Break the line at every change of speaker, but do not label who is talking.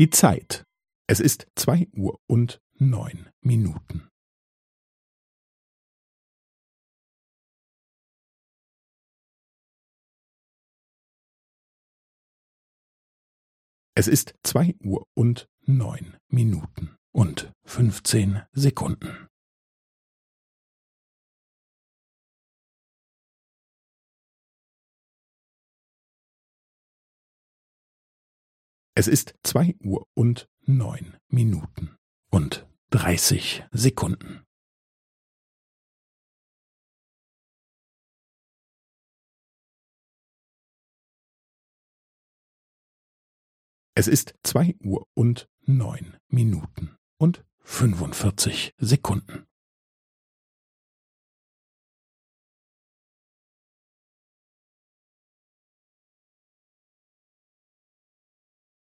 Die Zeit. Es ist zwei Uhr und neun Minuten. Es ist zwei Uhr und neun Minuten und fünfzehn Sekunden. Es ist zwei Uhr und neun Minuten und dreißig Sekunden. Es ist zwei Uhr und neun Minuten und fünfundvierzig Sekunden.